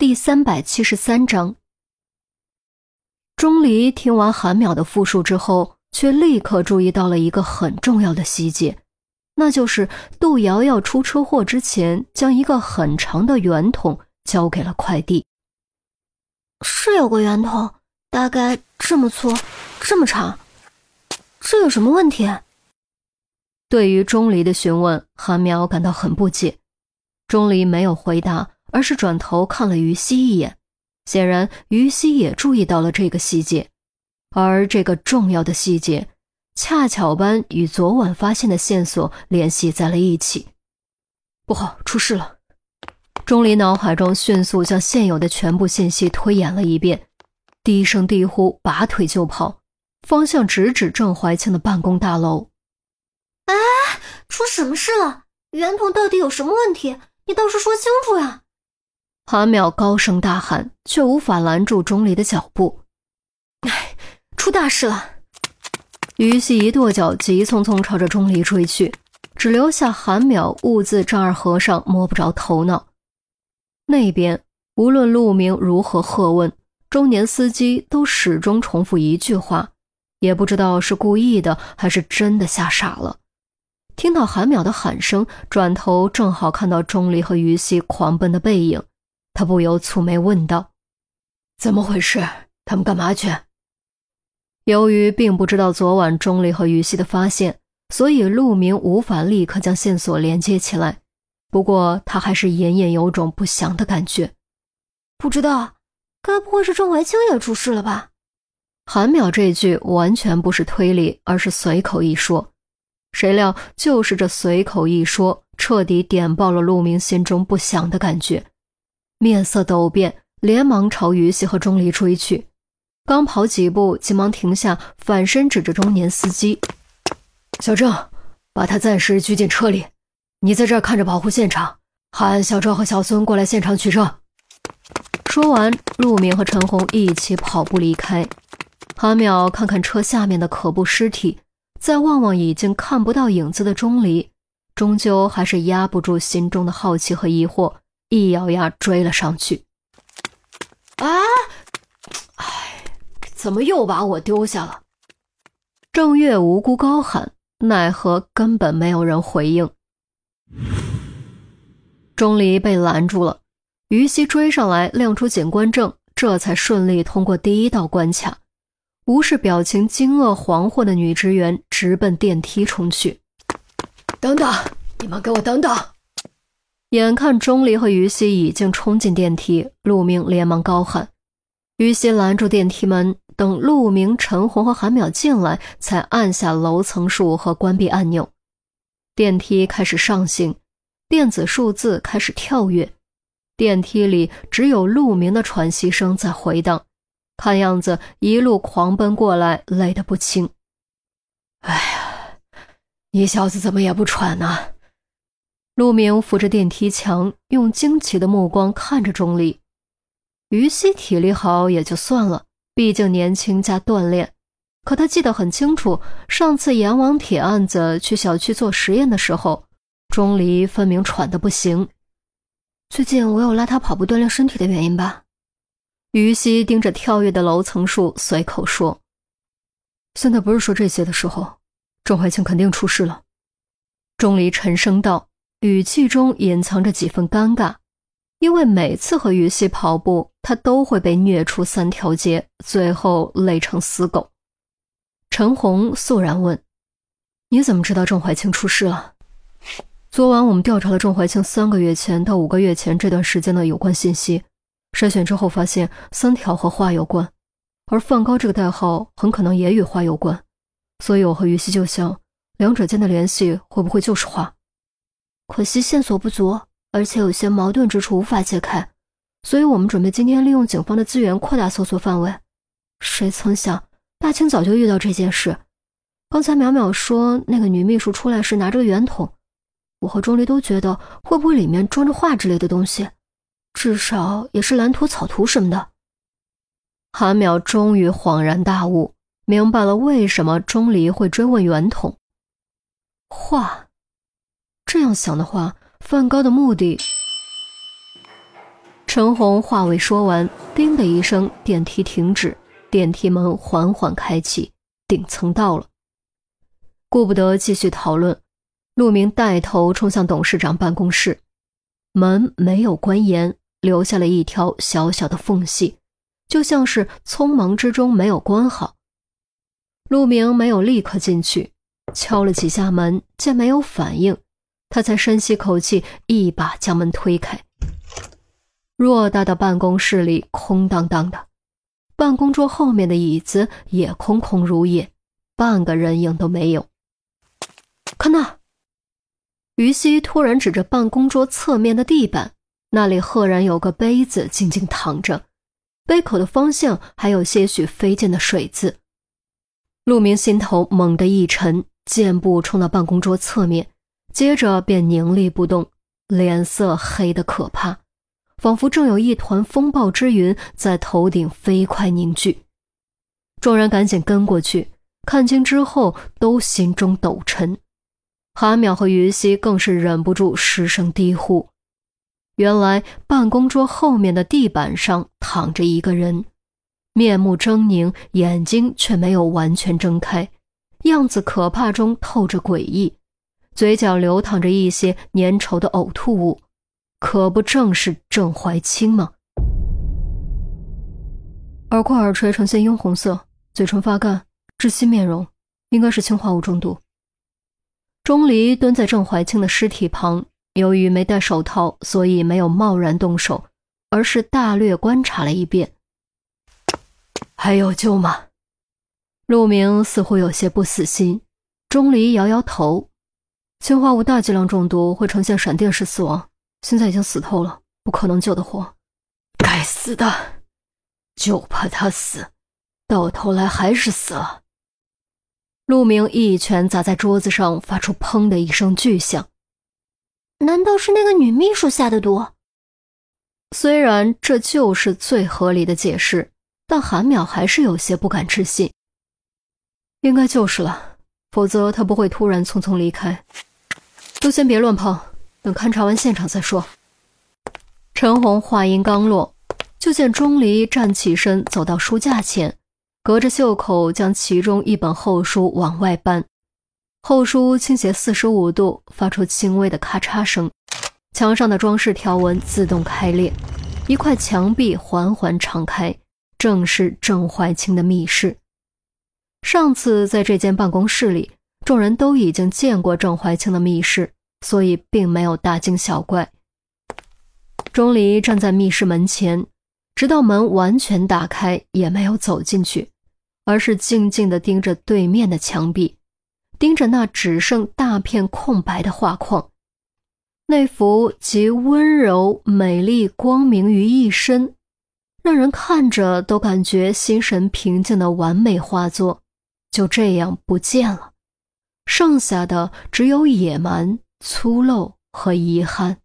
第三百七十三章。钟离听完韩淼的复述之后，却立刻注意到了一个很重要的细节，那就是杜瑶瑶出车祸之前，将一个很长的圆筒交给了快递。是有个圆筒，大概这么粗，这么长，这有什么问题？对于钟离的询问，韩淼感到很不解。钟离没有回答，而是转头看了于西一眼。显然，于西也注意到了这个细节，而这个重要的细节，恰巧般与昨晚发现的线索联系在了一起。不好，出事了！钟离脑海中迅速将现有的全部信息推演了一遍，低声低呼，拔腿就跑，方向直指郑怀清的办公大楼。哎，出什么事了？圆筒到底有什么问题？你倒是说清楚呀！韩淼高声大喊，却无法拦住钟离的脚步。哎，出大事了！于西一跺脚，急匆匆朝着钟离追去，只留下韩淼兀自丈二和尚摸不着头脑。那边无论陆明如何喝问，中年司机都始终重复一句话，也不知道是故意的还是真的吓傻了。听到韩淼的喊声，转头正好看到钟离和于西狂奔的背影，他不由蹙眉问道：“怎么回事？他们干嘛去？”由于并不知道昨晚钟离和于西的发现，所以陆明无法立刻将线索连接起来。不过他还是隐隐有种不祥的感觉，不知道，该不会是郑怀清也出事了吧？韩淼这句完全不是推理，而是随口一说。谁料就是这随口一说，彻底点爆了陆明心中不祥的感觉，面色陡变，连忙朝于西和钟离追去。刚跑几步，急忙停下，反身指着中年司机：“小郑，把他暂时拘进车里。”你在这儿看着保护现场，喊小赵和小孙过来现场取证。说完，陆明和陈红一起跑步离开。韩淼看看车下面的可怖尸体，再望望已经看不到影子的钟离，终究还是压不住心中的好奇和疑惑，一咬牙追了上去。啊！哎，怎么又把我丢下了？郑月无辜高喊，奈何根本没有人回应。钟离被拦住了，于西追上来，亮出警官证，这才顺利通过第一道关卡。无视表情惊愕惶惑的女职员，直奔电梯冲去。等等，你们给我等等！眼看钟离和于西已经冲进电梯，陆明连忙高喊。于西拦住电梯门，等陆明、陈红和韩淼进来，才按下楼层数和关闭按钮。电梯开始上行，电子数字开始跳跃，电梯里只有陆明的喘息声在回荡。看样子一路狂奔过来，累得不轻。哎呀，你小子怎么也不喘呢？陆明扶着电梯墙，用惊奇的目光看着钟离。于西体力好也就算了，毕竟年轻加锻炼。可他记得很清楚，上次阎王铁案子去小区做实验的时候，钟离分明喘得不行。最近我有拉他跑步锻炼身体的原因吧？于西盯着跳跃的楼层数，随口说：“现在不是说这些的时候，郑怀清肯定出事了。”钟离沉声道，语气中隐藏着几分尴尬，因为每次和于西跑步，他都会被虐出三条街，最后累成死狗。陈红肃然问：“你怎么知道郑怀清出事了？”昨晚我们调查了郑怀清三个月前到五个月前这段时间的有关信息，筛选之后发现三条和花有关，而梵高这个代号很可能也与花有关，所以我和于西就想，两者间的联系会不会就是花？可惜线索不足，而且有些矛盾之处无法揭开，所以我们准备今天利用警方的资源扩大搜索范围。谁曾想？大清早就遇到这件事，刚才淼淼说那个女秘书出来时拿着个圆筒，我和钟离都觉得会不会里面装着画之类的东西，至少也是蓝图、草图什么的。韩淼终于恍然大悟，明白了为什么钟离会追问圆筒。画，这样想的话，梵高的目的。陈红话未说完，叮的一声，电梯停止，电梯门缓缓开启，顶层到了。顾不得继续讨论，陆明带头冲向董事长办公室，门没有关严，留下了一条小小的缝隙，就像是匆忙之中没有关好。陆明没有立刻进去，敲了几下门，见没有反应，他才深吸口气，一把将门推开。偌大的办公室里空荡荡的，办公桌后面的椅子也空空如也，半个人影都没有。看那，于西突然指着办公桌侧面的地板，那里赫然有个杯子静静躺着，杯口的方向还有些许飞溅的水渍。陆明心头猛地一沉，箭步冲到办公桌侧面，接着便凝立不动，脸色黑得可怕。仿佛正有一团风暴之云在头顶飞快凝聚，众人赶紧跟过去，看清之后都心中抖沉。韩淼和于西更是忍不住失声低呼：“原来办公桌后面的地板上躺着一个人，面目狰狞，眼睛却没有完全睁开，样子可怕中透着诡异，嘴角流淌着一些粘稠的呕吐物。”可不正是郑怀清吗？耳廓、耳垂呈现樱红色，嘴唇发干，窒息面容，应该是氰化物中毒。钟离蹲在郑怀清的尸体旁，由于没戴手套，所以没有贸然动手，而是大略观察了一遍。还有救吗？陆明似乎有些不死心。钟离摇摇头，氰化物大剂量中毒会呈现闪电式死亡。现在已经死透了，不可能救得活。该死的，就怕他死，到头来还是死了。陆明一拳砸在桌子上，发出“砰”的一声巨响。难道是那个女秘书下的毒？虽然这就是最合理的解释，但韩淼还是有些不敢置信。应该就是了，否则他不会突然匆匆离开。都先别乱碰。等勘察完现场再说。陈红话音刚落，就见钟离站起身，走到书架前，隔着袖口将其中一本厚书往外搬。厚书倾斜四十五度，发出轻微的咔嚓声。墙上的装饰条纹自动开裂，一块墙壁缓缓敞开，正是郑怀清的密室。上次在这间办公室里，众人都已经见过郑怀清的密室。所以并没有大惊小怪。钟离站在密室门前，直到门完全打开，也没有走进去，而是静静地盯着对面的墙壁，盯着那只剩大片空白的画框。那幅集温柔、美丽、光明于一身，让人看着都感觉心神平静的完美画作，就这样不见了，剩下的只有野蛮。粗陋和遗憾。